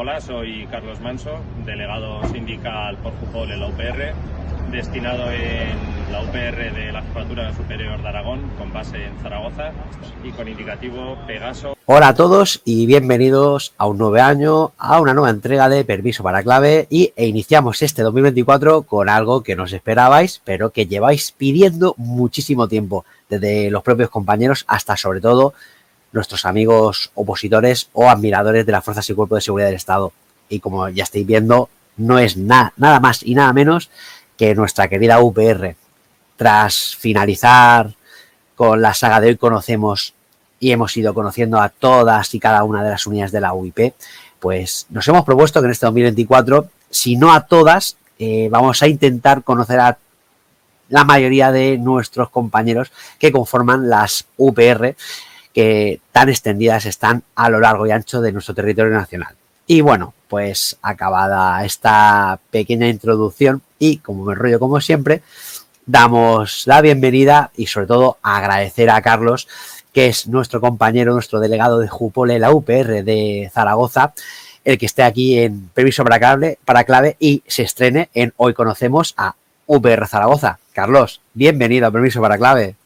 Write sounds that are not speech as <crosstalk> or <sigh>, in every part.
Hola, soy Carlos Manso, delegado sindical por fútbol en la UPR, destinado en la UPR de la Jefatura Superior de Aragón, con base en Zaragoza y con indicativo Pegaso. Hola a todos y bienvenidos a un nuevo año, a una nueva entrega de Permiso para Clave y e iniciamos este 2024 con algo que nos esperabais, pero que lleváis pidiendo muchísimo tiempo, desde los propios compañeros hasta sobre todo nuestros amigos opositores o admiradores de las fuerzas y cuerpos de seguridad del Estado. Y como ya estáis viendo, no es nada, más y nada menos que nuestra querida UPR. Tras finalizar con la saga de hoy conocemos y hemos ido conociendo a todas y cada una de las unidades de la UIP, pues nos hemos propuesto que en este 2024, si no a todas, eh, vamos a intentar conocer a la mayoría de nuestros compañeros que conforman las UPR que tan extendidas están a lo largo y ancho de nuestro territorio nacional. Y bueno, pues acabada esta pequeña introducción y como me rollo como siempre, damos la bienvenida y sobre todo agradecer a Carlos, que es nuestro compañero, nuestro delegado de Jupole, la UPR de Zaragoza, el que esté aquí en Permiso para Clave, para clave y se estrene en Hoy Conocemos a UPR Zaragoza. Carlos, bienvenido a Permiso para Clave.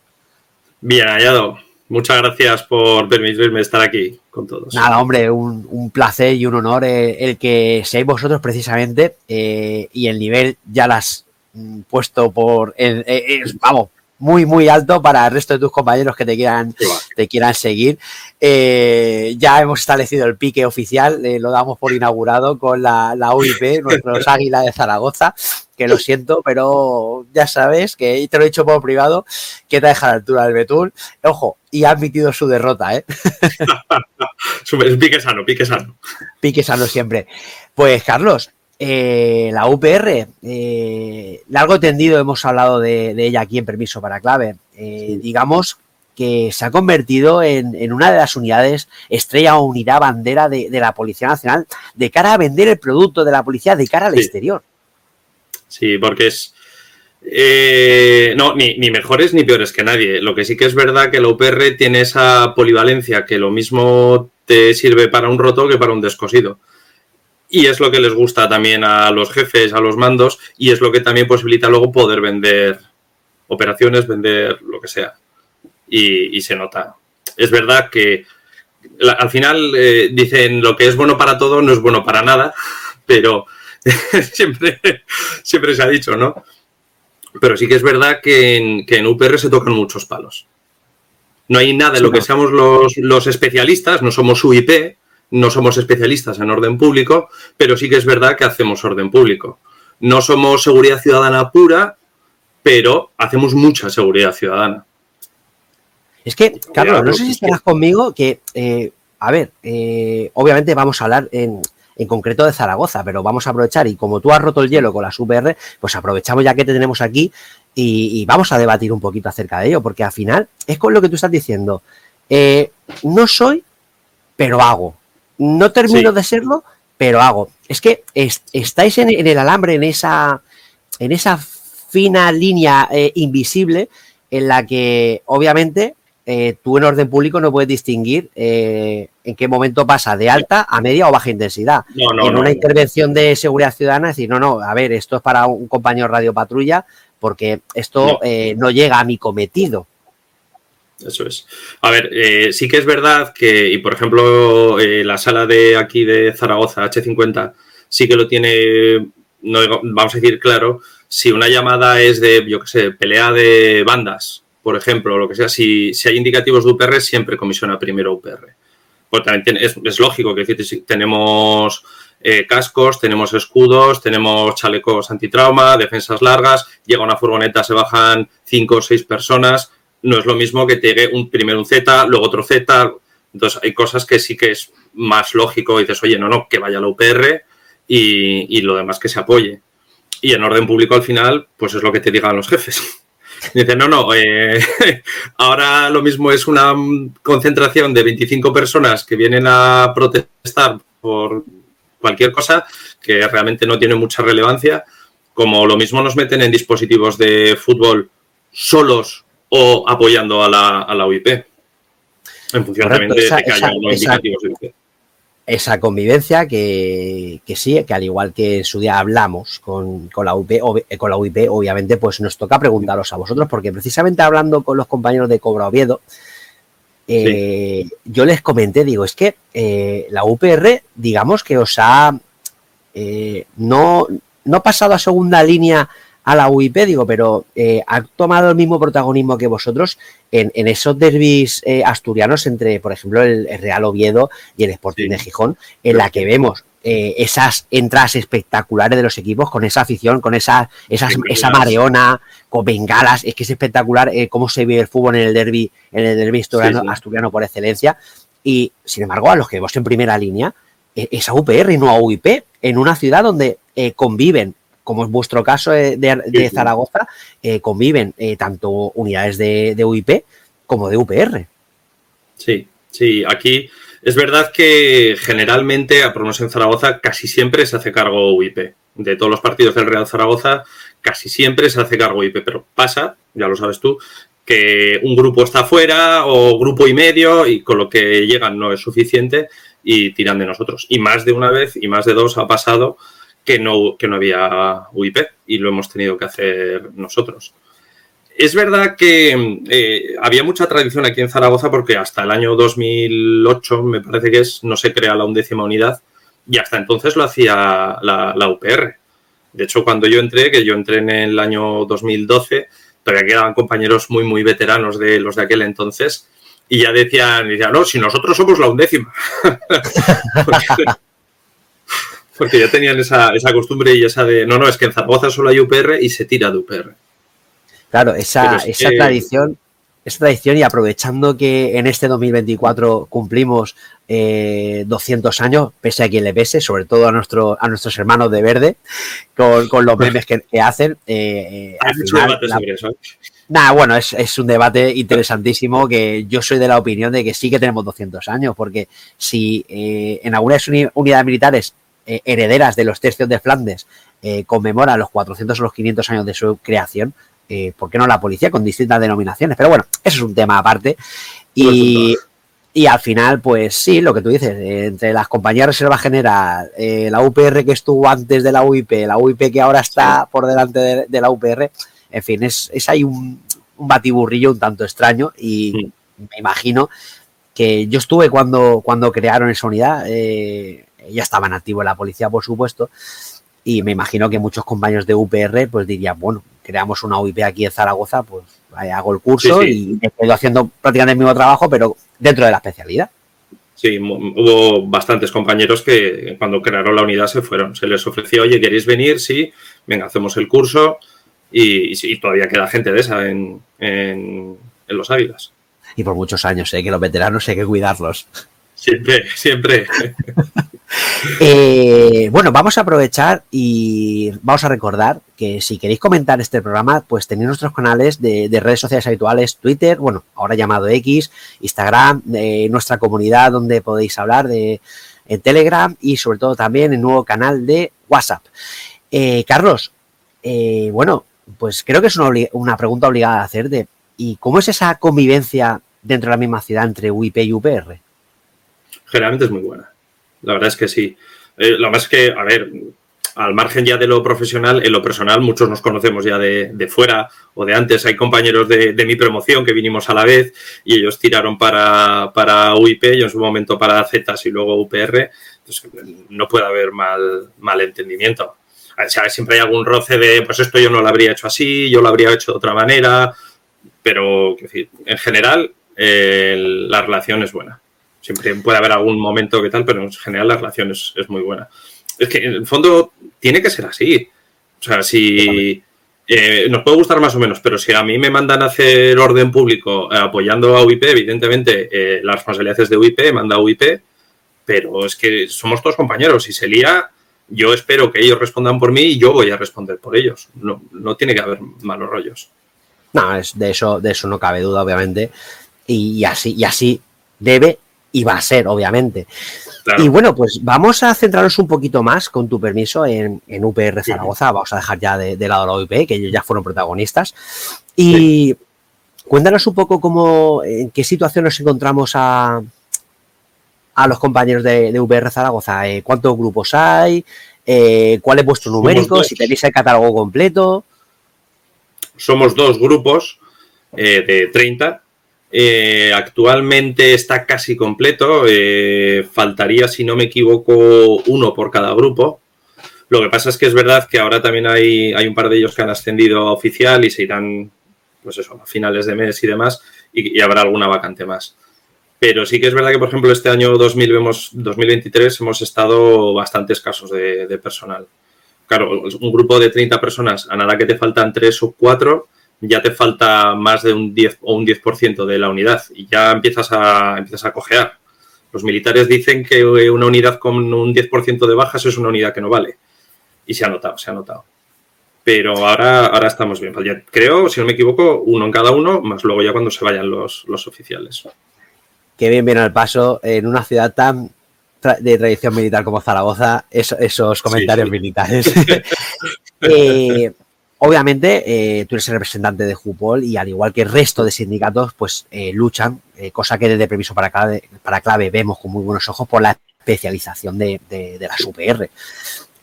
Bien hallado. Muchas gracias por permitirme estar aquí con todos. Nada, hombre, un, placer y un honor eh, el, que seáis vosotros precisamente eh, y el nivel ya las mm, puesto por, eh, vamos, muy, muy alto para el resto de tus compañeros que te quieran, te quieran seguir. ya hemos establecido el pique oficial, lo damos por inaugurado con la, la UIP, <laughs> nuestros Águila de Zaragoza que lo siento, pero ya sabes que te lo he dicho por privado, que te deja a la altura del Betul. Ojo, y ha admitido su derrota, ¿eh? <laughs> pique sano, pique sano. Pique sano siempre. Pues, Carlos, eh, la UPR, eh, largo tendido hemos hablado de, ella aquí en Permiso para Clave. Eh, digamos que se ha convertido en, una de las unidades estrella o unidad bandera de, la Policía Nacional de cara a vender el producto de la policía de cara al exterior. Sí, porque es. No, ni, mejores ni peores que nadie. Lo que sí que es verdad que la UPR tiene esa polivalencia que lo mismo te sirve para un roto que para un descosido. Y es lo que les gusta también a los jefes, a los mandos, y es lo que también posibilita luego poder vender operaciones, vender lo que sea. Y, se nota. Es verdad que al final eh, dicen lo que es bueno para todo no es bueno para nada, <laughs> pero <laughs> siempre, siempre se ha dicho, ¿no? Pero sí que es verdad que en, que en UPR se tocan muchos palos. No hay nada en lo que seamos los, especialistas, no somos UIP, no somos especialistas en orden público, pero sí que es verdad que hacemos orden público. No somos seguridad ciudadana pura, pero hacemos mucha seguridad ciudadana. Es que, Carlos, no sé si estarás conmigo que, eh, a ver, eh, obviamente vamos a hablar en, en concreto de Zaragoza, pero vamos a aprovechar y como tú has roto el hielo con las UPR, pues aprovechamos ya que te tenemos aquí y, vamos a debatir un poquito acerca de ello, porque al final es con lo que tú estás diciendo. Eh, no soy, pero hago. No termino de serlo, pero hago. Es que estáis en, el alambre, en esa, en esa fina línea eh, invisible en la que obviamente eh, tú en orden público no puedes distinguir eh, en qué momento pasa de alta a media o baja intensidad. en una intervención de seguridad ciudadana, decir, no, no, a ver, esto es para un compañero radio patrulla porque esto no, llega a mi cometido. Eso es. A ver, sí que es verdad que, y por ejemplo, la sala de aquí de Zaragoza, H50, sí que lo tiene, no, vamos a decir claro, si una llamada es de, yo qué sé, pelea de bandas, por ejemplo, lo que sea, si, si hay indicativos de UPR, siempre comisiona primero UPR. Pues también es, lógico que tenemos eh, cascos, tenemos escudos, tenemos chalecos antitrauma, defensas largas, llega una furgoneta, se bajan cinco o seis personas, no es lo mismo que te llegue un, primero un Z, luego otro Z, entonces hay cosas que sí que es más lógico, dices, oye, no, no, que vaya la UPR y, y lo demás que se apoye. Y en orden público al final, pues es lo que te digan los jefes. <laughs> Dice, no, no, eh, <laughs> ahora lo mismo es una concentración de 25 personas que vienen a protestar por cualquier cosa que realmente no tiene mucha relevancia, como lo mismo nos meten en dispositivos de fútbol solos o apoyando a la, a la UIP, en función también de, que haya indicativos de UIP. esa convivencia que, sí, que al igual que en su día hablamos con, la UP, con la UIP, obviamente, pues nos toca preguntaros a vosotros, porque precisamente hablando con los compañeros de Cobra Oviedo, eh, yo les comenté, digo, es que eh, la UPR, digamos que os ha eh, no, no pasado a segunda línea a la UIP, digo, pero eh, ha tomado el mismo protagonismo que vosotros en, esos derbis eh, asturianos entre, por ejemplo, el, Real Oviedo y el Sporting de Gijón, en la que vemos eh, esas entradas espectaculares de los equipos con esa afición, con esa, esa mareona, con bengalas, es que es espectacular cómo se vive el fútbol en el derby, en el derby asturiano, asturiano por excelencia. Y sin embargo, a los que vemos en primera línea, es a UPR y no a UIP, en una ciudad donde conviven como es vuestro caso de, Zaragoza, eh, conviven eh, tanto unidades de, UIP como de UPR. Sí, sí, aquí es verdad que generalmente, menos en Zaragoza, casi siempre se hace cargo UIP. De todos los partidos del Real Zaragoza, casi siempre se hace cargo UIP, pero pasa, ya lo sabes tú, que un grupo está fuera o grupo y medio y con lo que llegan no es suficiente y tiran de nosotros. Y más de una vez y más de dos ha pasado que no, que no había UIP y lo hemos tenido que hacer nosotros. Es verdad que eh, había mucha tradición aquí en Zaragoza porque hasta el año 2008, me parece que es, no se crea la undécima unidad y hasta entonces lo hacía la, UPR. De hecho, cuando yo entré, que yo entré en el año 2012, todavía quedaban compañeros muy, muy veteranos de los de aquel entonces y ya decían, decían no, si nosotros somos la undécima. <laughs> ya tenían esa, costumbre y esa de, no, no, es que en Zaragoza solo hay UPR y se tira de UPR. Claro, esa, esa tradición, esa tradición y aprovechando que en este 2024 cumplimos 200 eh, años, pese a quien le pese, sobre todo a, nuestro, a nuestros hermanos de verde, con, los memes que, hacen. Eh, eh Nada, bueno, es, un debate interesantísimo que yo soy de la opinión de que sí que tenemos 200 años, porque si eh, en algunas unidades militares eh, herederas de los tercios de Flandes eh, conmemora los 400 o los 500 años de su creación, eh, ¿por qué no la policía con distintas denominaciones? Pero bueno, eso es un tema aparte. Y, al final, pues sí, lo que tú dices, entre las compañías de Reserva General, la UPR que estuvo antes de la UIP, la UIP que ahora está por delante de, la UPR, en fin, es, es ahí un, batiburrillo un tanto extraño y me imagino que yo estuve cuando, cuando crearon esa unidad, eh, ya estaban activos en la policía, por supuesto, y me imagino que muchos compañeros de UPR pues dirían, bueno, creamos una UIP aquí en Zaragoza, pues hago el curso y estoy haciendo prácticamente el mismo trabajo, pero dentro de la especialidad. Sí, hubo bastantes compañeros que cuando crearon la unidad se fueron. Se les ofreció, oye, ¿queréis venir? Sí, venga, hacemos el curso y, todavía queda gente de esa en, en, en los Águilas. Y por muchos años, ¿eh? que los veteranos hay que cuidarlos. Siempre, siempre. <laughs> Eh, bueno, vamos a aprovechar y vamos a recordar que si queréis comentar este programa, pues tenéis nuestros canales de, redes sociales habituales, Twitter, bueno, ahora llamado X, Instagram, nuestra comunidad donde podéis hablar de en Telegram y sobre todo también el nuevo canal de WhatsApp. Eh, Carlos, eh, bueno, pues creo que es una, una pregunta obligada a hacer de ¿y cómo es esa convivencia dentro de la misma ciudad entre UIP y UPR? Generalmente es muy buena. La verdad es que sí. Eh, lo más que, a ver, al margen ya de lo profesional, en lo personal muchos nos conocemos ya de, fuera o de antes. Hay compañeros de, mi promoción que vinimos a la vez y ellos tiraron para, para UIP, yo en su momento para Zetas y luego UPR. Entonces, no puede haber mal, mal entendimiento. siempre hay algún roce de, pues esto yo no lo habría hecho así, yo lo habría hecho de otra manera, pero en general eh, la relación es buena. Siempre puede haber algún momento que tal, pero en general la relación es, muy buena. Es que en el fondo tiene que ser así. O sea, si eh, nos puede gustar más o menos, pero si a mí me mandan a hacer orden público eh, apoyando a UIP, evidentemente eh, las responsabilidades de UIP manda a UIP, pero es que somos todos compañeros. Si se lía, yo espero que ellos respondan por mí y yo voy a responder por ellos. No, no tiene que haber malos rollos. No, es, de, eso, de eso no cabe duda, obviamente. Y, así, y así debe y va a ser, obviamente. Y bueno, pues vamos a centrarnos un poquito más, con tu permiso, en, UPR Zaragoza. Vamos a dejar ya de, lado la UIP, que ellos ya fueron protagonistas. Y cuéntanos un poco cómo, en qué situación nos encontramos a, a los compañeros de, de VR Zaragoza, eh, ¿cuántos grupos hay? Eh, ¿Cuál es vuestro numérico? Si tenéis el catálogo completo. Somos dos grupos eh, de 30. Eh, actualmente está casi completo. Eh, faltaría, si no me equivoco, uno por cada grupo. Lo que pasa es que es verdad que ahora también hay, hay un par de ellos que han ascendido a oficial y se irán, pues eso, a finales de mes y demás, y, habrá alguna vacante más. Pero sí que es verdad que, por ejemplo, este año 2000 vemos, 2023 hemos estado bastante escasos de, de personal. Claro, un grupo de 30 personas, a nada que te faltan 3 o 4, ya te falta más de un 10 o un 10% de la unidad y ya empiezas a, empiezas a cojear. Los militares dicen que una unidad con un 10% de bajas es una unidad que no vale. Y se ha notado, se ha notado. Pero ahora, ahora estamos bien. Ya creo, si no me equivoco, uno en cada uno, más luego ya cuando se vayan los, los oficiales. Qué bien viene el paso en una ciudad tan tra de tradición militar como Zaragoza, eso, esos comentarios sí, sí. militares. <laughs> <laughs> eh, obviamente, eh, tú eres el representante de Jupol y al igual que el resto de sindicatos, pues eh, luchan, eh, cosa que desde Permiso para clave, para clave vemos con muy buenos ojos por la especialización de, de, de las UPR.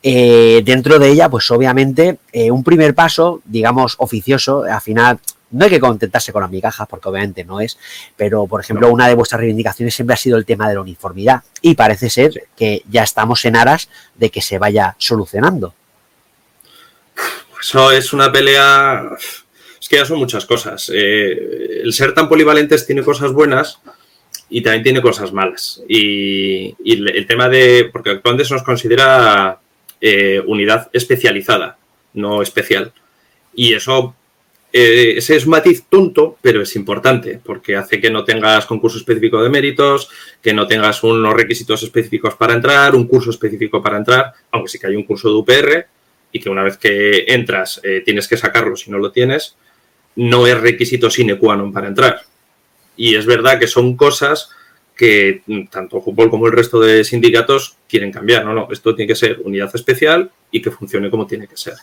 Dentro de ella, pues obviamente, un primer paso, digamos, oficioso, al final no hay que contentarse con las migajas, porque obviamente no es, pero por ejemplo, no. una de vuestras reivindicaciones siempre ha sido el tema de la uniformidad y parece ser que ya estamos en aras de que se vaya solucionando. Eso es una pelea, es que ya son muchas cosas. Eh, el ser tan polivalentes tiene cosas buenas y también tiene cosas malas. Y, el tema de, porque actualmente se nos considera eh, unidad especializada, no especial. Y eso eh, ese es matiz tonto, pero es importante, porque hace que no tengas concurso específico de méritos, que no tengas unos requisitos específicos para entrar, un curso específico para entrar, aunque sí que hay un curso de UPR, y que una vez que entras eh, tienes que sacarlo si no lo tienes, no es requisito sine qua non para entrar. Y es verdad que son cosas que tanto Jupol como el resto de sindicatos quieren cambiar. No, no, esto tiene que ser unidad especial y que funcione como tiene que ser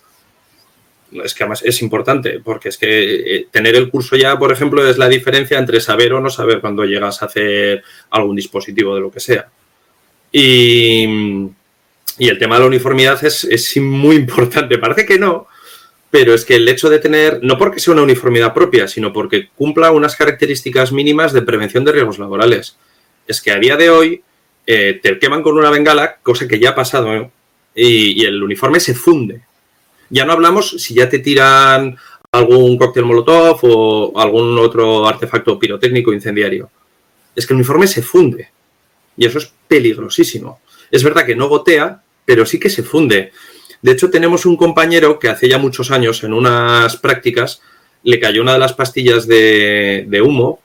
es que además es importante, porque es que eh, tener el curso ya, por ejemplo, es la diferencia entre saber o no saber cuando llegas a hacer algún dispositivo de lo que sea. Y, y el tema de la uniformidad es, es, muy importante. <laughs> Parece que no, pero es que el hecho de tener, no porque sea una uniformidad propia, sino porque cumpla unas características mínimas de prevención de riesgos laborales. Es que a día de hoy eh, te queman con una bengala, cosa que ya ha pasado, ¿eh? y, y el uniforme se funde. Ya no hablamos si ya te tiran algún cóctel molotov o algún otro artefacto pirotécnico incendiario. Es que el uniforme se funde. Y eso es peligrosísimo. Es verdad que no gotea, pero sí que se funde. De hecho, tenemos un compañero que hace ya muchos años, en unas prácticas, le cayó una de las pastillas de, humo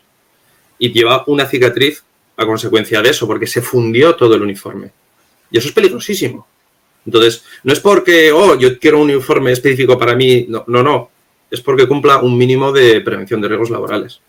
y lleva una cicatriz a consecuencia de eso, porque se fundió todo el uniforme. Y eso es peligrosísimo. Entonces, no es porque, oh, yo quiero un informe específico para mí, no, no, no. es porque cumpla un mínimo de prevención de riesgos laborales.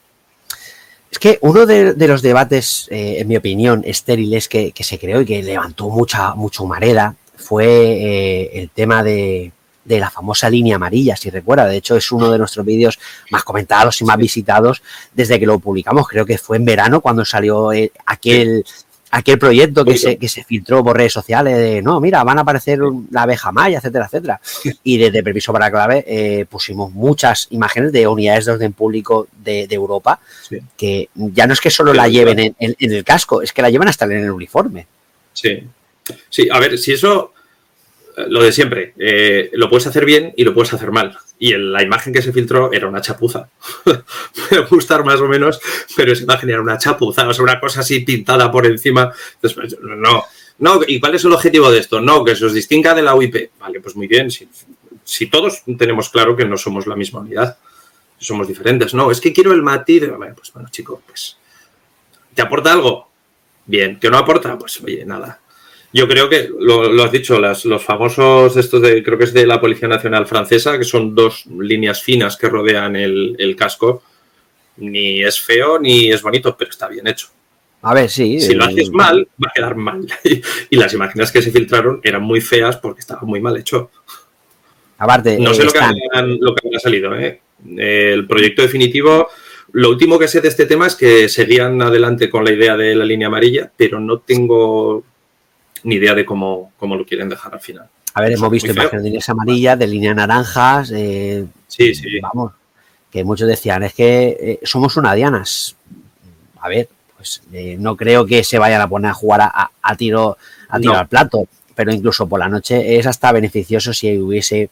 Es que uno de, de los debates, eh, en mi opinión, estériles que, que, se creó y que levantó mucha, mucha humareda fue eh, el tema de, de, la famosa línea amarilla, si recuerda. De hecho, es uno de nuestros vídeos más comentados y más visitados desde que lo publicamos. Creo que fue en verano cuando salió eh, aquel... Sí aquel proyecto que se, que se filtró por redes sociales de, no, mira, van a aparecer la abeja maya, etcétera, etcétera. Y desde Permiso para Clave eh, pusimos muchas imágenes de unidades de orden público de, de Europa sí. que ya no es que solo sí, la lleven en, en, en, el casco, es que la llevan hasta en el uniforme. Sí, sí, a ver, si eso, lo de siempre, eh, lo puedes hacer bien y lo puedes hacer mal y la imagen que se filtró era una chapuza. <laughs> Puede gustar más o menos, pero esa imagen era una chapuza, o sea, una cosa así pintada por encima. Entonces, no, no, ¿y cuál es el objetivo de esto? No, que se os distinga de la UIP. Vale, pues muy bien, si, si todos tenemos claro que no somos la misma unidad, somos diferentes. No, es que quiero el matiz. Bueno, pues bueno, chico, pues, ¿te aporta algo? Bien, ¿que no aporta? Pues oye, nada, yo creo que lo, lo has dicho, las, los famosos, estos de, creo que es de la Policía Nacional Francesa, que son dos líneas finas que rodean el, el casco. Ni es feo ni es bonito, pero está bien hecho. A ver, sí. Si lo haces mal, va a quedar mal. <laughs> y las imágenes que se filtraron eran muy feas porque estaba muy mal hecho. Aparte, no sé eh, lo, que han, lo que ha salido, ¿eh? El proyecto definitivo Lo último que sé de este tema es que seguían adelante con la idea de la línea amarilla, pero no tengo ni idea de cómo, cómo lo quieren dejar al final. A ver, hemos visto imágenes de líneas amarillas, de líneas naranjas. Eh, sí, sí. Vamos, que muchos decían, es que eh, somos una Dianas. A ver, pues eh, no creo que se vayan a poner a jugar a, tiro, a tiro al plato, pero incluso por la noche es hasta beneficioso si hubiese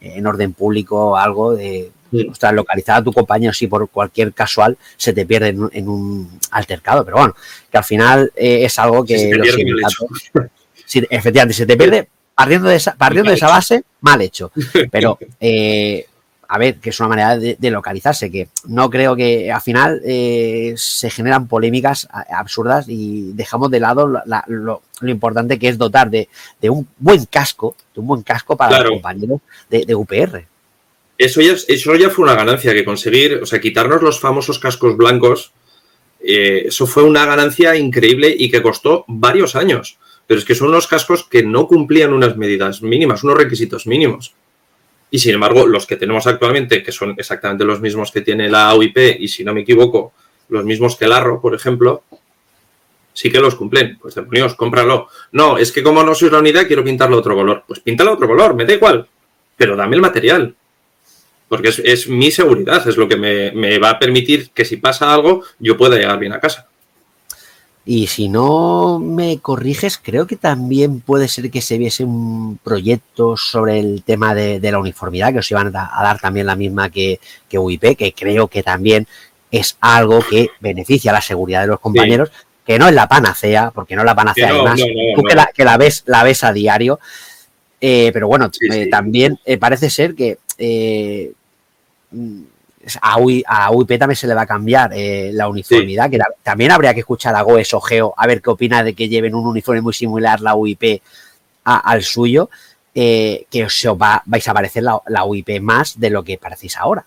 en orden público algo de o sea, localizar a tu compañero si por cualquier casual se te pierde en, un altercado. Pero bueno, que al final eh, es algo que <laughs> efectivamente, se te pierde partiendo de esa, partiendo de esa base, mal hecho. Pero <laughs> eh, a ver, que es una manera de, localizarse, que no creo que al final eh, se generan polémicas absurdas y dejamos de lado lo, importante que es dotar de, un buen casco, de un buen casco para los compañeros de, UPR. Eso ya, eso ya fue una ganancia que conseguir, o sea, quitarnos los famosos cascos blancos, eh, eso fue una ganancia increíble y que costó varios años. Pero es que son unos cascos que no cumplían unas medidas mínimas, unos requisitos mínimos. Y sin embargo, los que tenemos actualmente, que son exactamente los mismos que tiene la UIP y si no me equivoco, los mismos que el Arro, por ejemplo, sí que los cumplen. Pues demonios, cómpralo. No, es que como no sois la unidad, quiero pintarlo otro color. Pues píntalo otro color, me da igual. Pero dame el material. Porque es, mi seguridad, es lo que me, me va a permitir que si pasa algo, yo pueda llegar bien a casa. Y si no me corriges, creo que también puede ser que se viese un proyecto sobre el tema de, la uniformidad, que os iban a, dar también la misma que, que, UIP, que creo que también es algo que beneficia la seguridad de los compañeros, que no es la panacea, porque no es la panacea, además, tú que, la, ves, la ves a diario. Eh, pero bueno, eh, también eh, parece ser que a, UIP también se le va a cambiar eh, la uniformidad, que también habría que escuchar a Goes o Geo a ver qué opina de que lleven un uniforme muy similar la UIP al suyo, eh, que os va, vais a parecer la, UIP más de lo que parecéis ahora.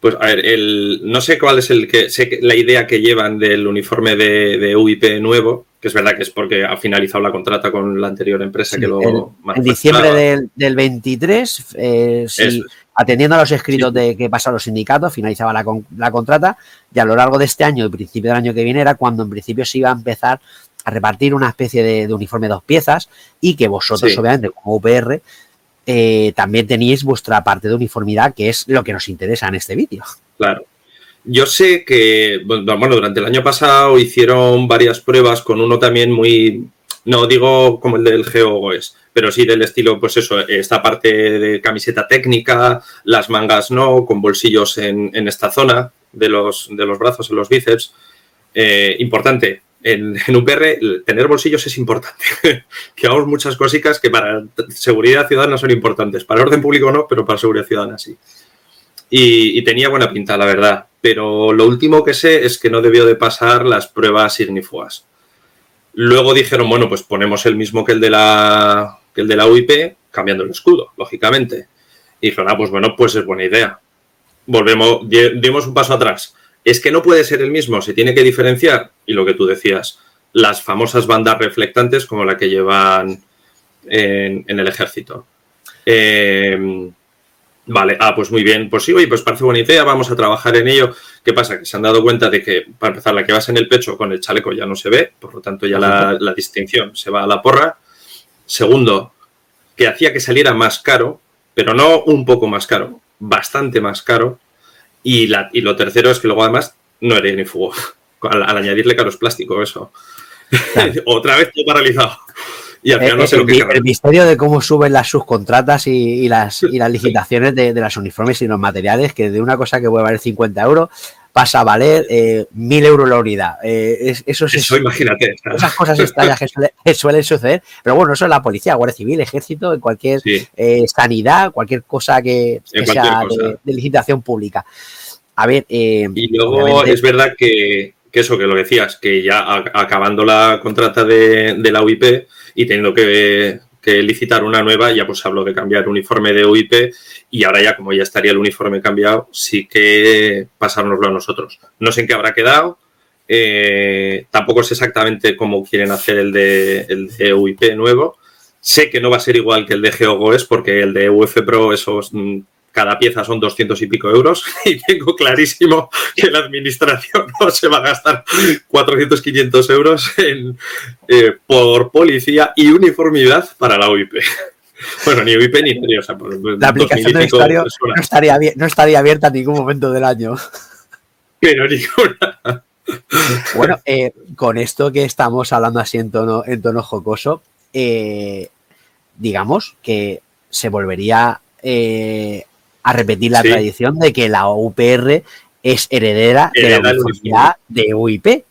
Pues a ver, el, no sé cuál es el que, sé la idea que llevan del uniforme de, UIP nuevo, que es verdad que es porque ha finalizado la contrata con la anterior empresa que lo En diciembre del, del 23, eh, atendiendo a los escritos de que pasaron los sindicatos, finalizaba la, contrata y a lo largo de este año y principio del año que viene era cuando en principio se iba a empezar a repartir una especie de, uniforme de dos piezas y que vosotros, obviamente, como UPR, eh, también teníais vuestra parte de uniformidad, que es lo que nos interesa en este vídeo. Claro. Yo sé que, bueno, durante el año pasado hicieron varias pruebas con uno también muy, no digo como el del GeoGoes, pero sí del estilo, pues eso, esta parte de camiseta técnica, las mangas no, con bolsillos en, esta zona de los, de los brazos, en los bíceps. Eh, importante, en, UPR tener bolsillos es importante. <laughs> que hagamos muchas cositas que para seguridad ciudadana son importantes. Para orden público no, pero para seguridad ciudadana sí. Y, tenía buena pinta, la verdad. Pero lo último que sé es que no debió de pasar las pruebas ignífugas. Luego dijeron, bueno, pues ponemos el mismo que el de la, el de la UIP, cambiando el escudo, lógicamente. Y dijeron, ah, pues bueno, pues es buena idea. Volvemos, dimos un paso atrás. Es que no puede ser el mismo, se tiene que diferenciar. Y lo que tú decías, las famosas bandas reflectantes como la que llevan en, el ejército. Eh, Vale, ah, pues muy bien, pues sí, oye, pues parece buena idea, vamos a trabajar en ello. ¿Qué pasa? Que se han dado cuenta de que, para empezar, la que vas en el pecho con el chaleco ya no se ve, por lo tanto ya la, distinción se va a la porra. Segundo, que hacía que saliera más caro, pero no un poco más caro, bastante más caro. Y, la, y lo tercero es que luego además no era ni fuego, <laughs> al, añadirle caros plástico, eso. <laughs> Otra vez todo paralizado. Y al final no sé el, lo que el misterio de cómo suben las subcontratas y, las, y las licitaciones de, de las uniformes y los materiales, que de una cosa que puede valer 50 euros pasa a valer eh, 1000 euros la unidad. Eh, eso, eso imagínate. Esas cosas extrañas que, suelen suceder. Pero bueno, eso es la policía, Guardia Civil, Ejército, en cualquier eh, sanidad, cualquier cosa que, sea De, licitación pública. A ver. Eh, y luego es verdad que, que, eso, que lo decías, que ya acabando la contrata de, de la UIP, y teniendo que, licitar una nueva, ya pues hablo de cambiar uniforme de UIP y ahora ya como ya estaría el uniforme cambiado, sí que pasárnoslo a nosotros. No sé en qué habrá quedado, eh, tampoco sé exactamente cómo quieren hacer el de, el UIP nuevo. Sé que no va a ser igual que el de GeoGoes porque el de UF Pro, eso mm, cada pieza son 200 y pico euros <laughs> y tengo clarísimo que la administración <laughs> no se va a gastar 400, 500 euros en, eh, por policía y uniformidad para la UIP. <laughs> Bueno, ni UIP ni o sea, La aplicación de Estadio no estaría, no estaría abierta en ningún momento del año. Pero ninguna. Bueno, eh, con esto que estamos hablando así en tono, en tono jocoso, eh, digamos que se volvería eh, a repetir la tradición de que la UPR es heredera de la Universidad de UIP.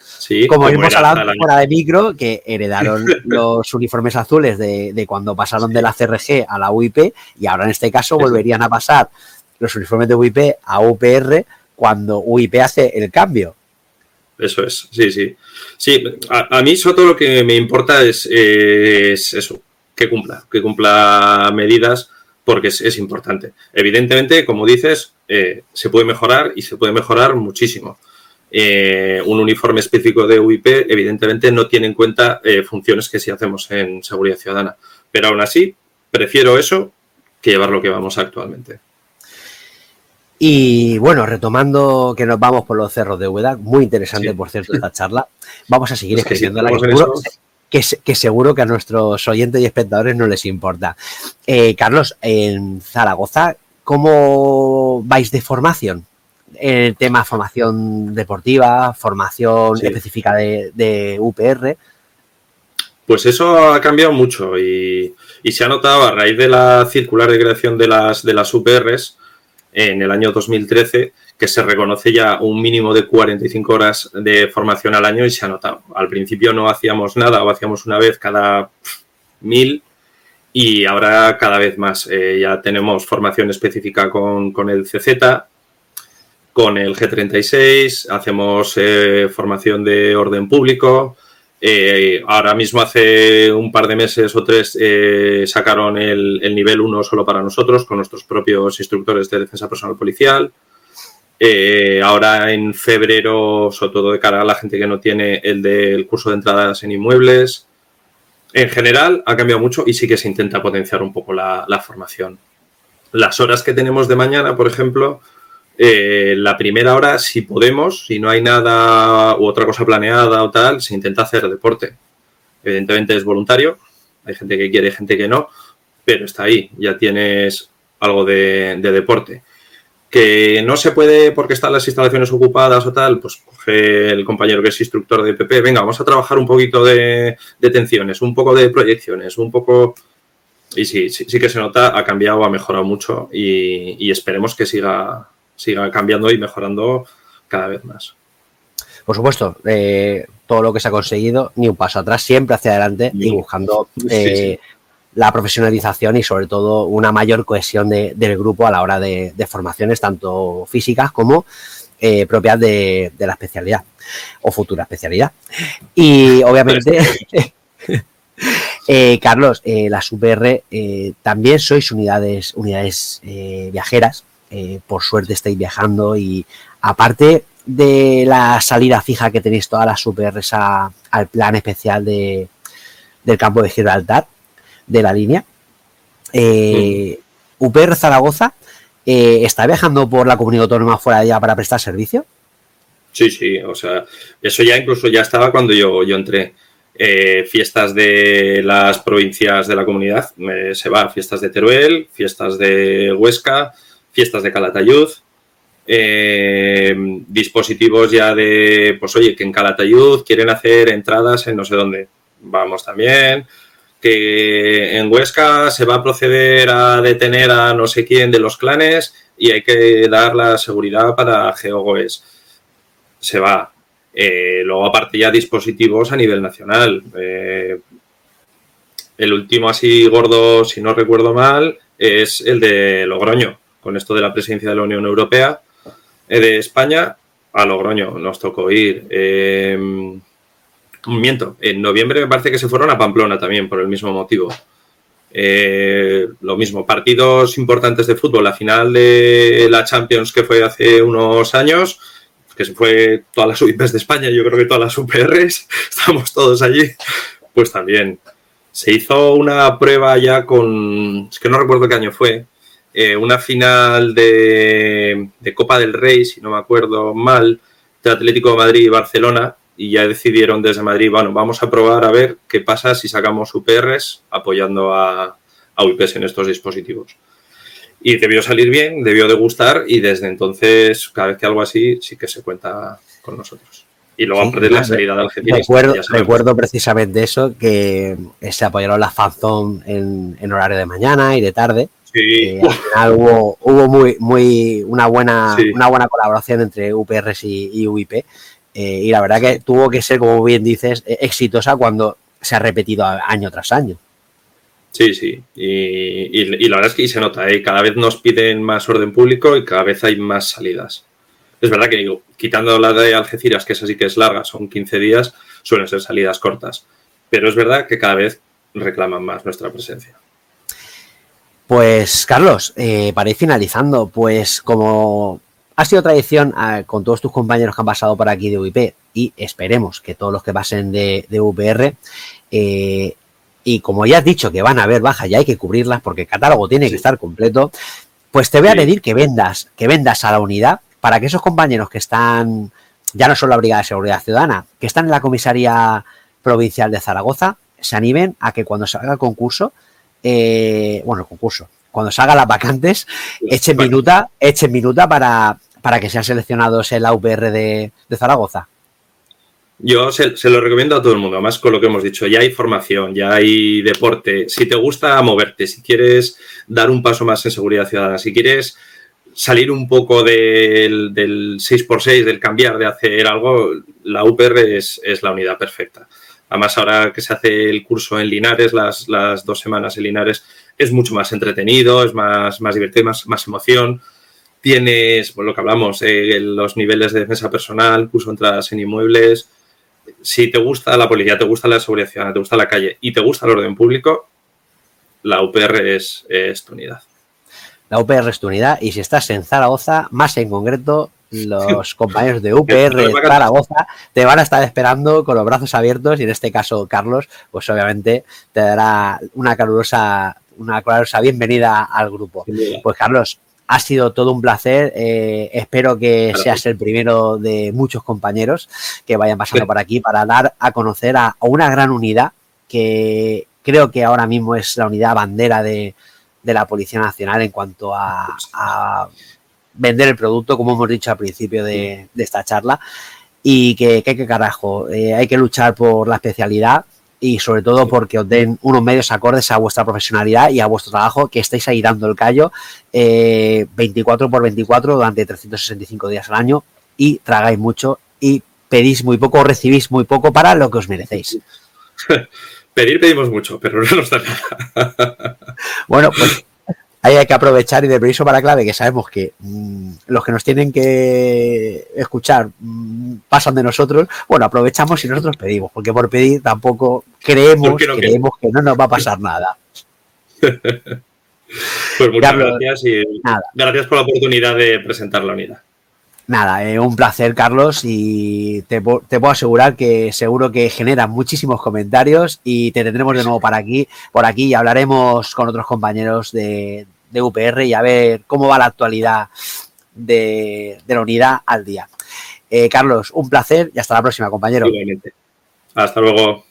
Sí, como, hemos hablado fuera de micro, que heredaron <laughs> los uniformes azules de, cuando pasaron de la CRG a la UIP y ahora en este caso volverían a pasar los uniformes de UIP a UPR cuando UIP hace el cambio. Eso es, sí, sí. Sí, a, mí sobre todo lo que me importa es, eso, que cumpla, que cumpla medidas porque es, importante. Evidentemente, como dices, eh, se puede mejorar y se puede mejorar muchísimo. Eh, un uniforme específico de UIP, evidentemente, no tiene en cuenta eh, funciones que sí hacemos en seguridad ciudadana. Pero aún así, prefiero eso que llevar lo que vamos actualmente. Y bueno, retomando que nos vamos por los cerros de Úbeda, muy interesante, por cierto, esta charla. Vamos a seguir escribiendo la que, que, seguro que a nuestros oyentes y espectadores no les importa. Eh, Carlos, en Zaragoza, ¿cómo vais de formación? El tema formación deportiva, formación específica de, UPR. Pues eso ha cambiado mucho y, y, se ha notado a raíz de la circular de creación de las, de las UPRs en el año 2013 que se reconoce ya un mínimo de 45 horas de formación al año y se ha notado. Al principio no hacíamos nada o hacíamos una vez cada mil y ahora cada vez más. Eh, ya tenemos formación específica con, el CZ, con el G36, hacemos eh, formación de orden público, eh, ahora mismo hace un par de meses o tres eh, sacaron el, nivel 1 solo para nosotros con nuestros propios instructores de defensa personal policial. Eh, ahora en febrero, sobre todo de cara a la gente que no tiene el del curso de entradas en inmuebles. En general ha cambiado mucho y sí que se intenta potenciar un poco la formación. Las horas que tenemos de mañana, por ejemplo, eh, la primera hora, si podemos, si no hay nada u otra cosa planeada o tal, se intenta hacer deporte. Evidentemente es voluntario, hay gente que quiere, gente que no, pero está ahí, ya tienes algo de, deporte. Que no se puede porque están las instalaciones ocupadas o tal, pues coge el compañero que es instructor de PP, venga, vamos a trabajar un poquito de, tensiones, un poco de proyecciones, un poco... Y sí, sí, sí que se nota, ha cambiado, ha mejorado mucho y esperemos que siga, siga cambiando y mejorando cada vez más. Por supuesto, eh, todo lo que se ha conseguido, ni un paso atrás, siempre hacia adelante y buscando <laughs> eh, la profesionalización y sobre todo una mayor cohesión del grupo a la hora de, formaciones, tanto físicas como eh, propias de, la especialidad o futura especialidad. Y obviamente, <laughs> Carlos, las UPR también sois unidades, unidades viajeras eh, por suerte estáis viajando y aparte de la salida fija que tenéis todas las UPRs al plan especial de, del campo de Gibraltar, de la línea, eh, UPR Zaragoza eh, está viajando por la comunidad autónoma fuera de ella para prestar servicio. Sí, sí, o sea, eso ya incluso ya estaba cuando yo, yo entré. fiestas de las provincias de la comunidad, se va, fiestas de Teruel, fiestas de Huesca, fiestas de Calatayud, eh, dispositivos ya de, pues oye, que en Calatayud quieren hacer entradas en no sé dónde. Vamos también. Que en Huesca se va a proceder a detener a no sé quién de los clanes y hay que dar la seguridad para GeoGoes. Se va. Eh, luego, aparte, ya dispositivos a nivel nacional. Eh, el último así gordo, si no recuerdo mal, es el de Logroño con esto de la presidencia de la Unión Europea, eh, de España a Logroño nos tocó ir. Eh, miento, en noviembre me parece que se fueron a Pamplona también por el mismo motivo. Eh, lo mismo, partidos importantes de fútbol, la final de la Champions que fue hace unos años, que se fue todas las UIPs de España, yo creo que todas las UPRs, <laughs> estamos todos allí, pues también. Se hizo una prueba ya con, es que no recuerdo qué año fue, eh, una final de, Copa del Rey, si no me acuerdo mal, de Atlético de Madrid y Barcelona, y ya decidieron desde Madrid, bueno, vamos a probar a ver qué pasa si sacamos UPRs apoyando a, a UIPs en estos dispositivos. Y debió salir bien, debió de gustar, y desde entonces, cada vez que algo así, sí que se cuenta con nosotros y luego sí, la salida de Algeciras. Recuerdo, recuerdo precisamente eso, que se apoyaron las fanzone en, en, horario de mañana y de tarde. Sí. al final hubo, hubo muy, muy una buena, sí. una buena colaboración entre UPRs y, y UIP. Eh, y la verdad que tuvo que ser, como bien dices, eh, exitosa cuando se ha repetido año tras año. Sí, sí. Y, y, y la verdad es que se nota, ¿eh? cada vez nos piden más orden público y cada vez hay más salidas. Es verdad que digo, quitando la de Algeciras, que esa sí que es larga, son 15 días, suelen ser salidas cortas. Pero es verdad que cada vez reclaman más nuestra presencia. Pues, Carlos, eh, para ir finalizando, pues como ha sido tradición eh, con todos tus compañeros que han pasado por aquí de UIP y esperemos que todos los que pasen de, de UPR, eh, y como ya has dicho que van a haber bajas y hay que cubrirlas porque el catálogo tiene sí. que estar completo, pues te voy a pedir que vendas, que vendas a la unidad para que esos compañeros que están, ya no son la Brigada de Seguridad Ciudadana, que están en la Comisaría Provincial de Zaragoza, se animen a que cuando salga el concurso, eh, bueno, el concurso, cuando salgan las vacantes, echen minuta, echen minuta para, para que sean seleccionados en la UPR de, de Zaragoza. Yo se, se, lo recomiendo a todo el mundo, además con lo que hemos dicho, ya hay formación, ya hay deporte, si te gusta moverte, si quieres dar un paso más en seguridad ciudadana, si quieres salir un poco del, del 6x6, del cambiar, de hacer algo, la UPR es, es, la unidad perfecta. Además, ahora que se hace el curso en Linares, las, las dos semanas en Linares, es mucho más entretenido, es más, más divertido, más, más emoción. Tienes, por lo que hablamos, eh, los niveles de defensa personal, curso de entradas en inmuebles. Si te gusta la policía, te gusta la seguridad ciudadana, te gusta la calle y te gusta el orden público, la UPR es, es tu unidad la UPR es tu unidad y si estás en Zaragoza, más en concreto, los <laughs> compañeros de UPR Zaragoza te van a estar esperando con los brazos abiertos y en este caso Carlos, pues obviamente te dará una calurosa, una calurosa bienvenida al grupo. Pues Carlos, ha sido todo un placer. Eh, espero que claro. seas el primero de muchos compañeros que vayan pasando sí. por aquí para dar a conocer a, a, una gran unidad que creo que ahora mismo es la unidad bandera de, de la Policía Nacional en cuanto a, a, vender el producto, como hemos dicho al principio de, de esta charla, y que, que, que carajo, eh, hay que luchar por la especialidad y sobre todo porque os den unos medios acordes a vuestra profesionalidad y a vuestro trabajo, que estáis ahí dando el callo eh, 24 por 24 durante 365 días al año y tragáis mucho y pedís muy poco, recibís muy poco para lo que os merecéis. <laughs> Pedir pedimos mucho, pero no nos da nada. Bueno, pues ahí hay que aprovechar y de permiso para clave, que sabemos que mmm, los que nos tienen que escuchar mmm, pasan de nosotros, bueno, aprovechamos y nosotros pedimos, porque por pedir tampoco creemos, que no nos va a pasar nada. <laughs> pues muchas Carlos, gracias y nada. gracias por la oportunidad de presentar la unidad. Nada, eh, un placer, Carlos, y te, te, puedo asegurar que seguro que generan muchísimos comentarios y te tendremos de nuevo para aquí, por aquí y hablaremos con otros compañeros de, de UPR y a ver cómo va la actualidad de, la unidad al día. Eh, Carlos, un placer y hasta la próxima, compañero. Hasta luego.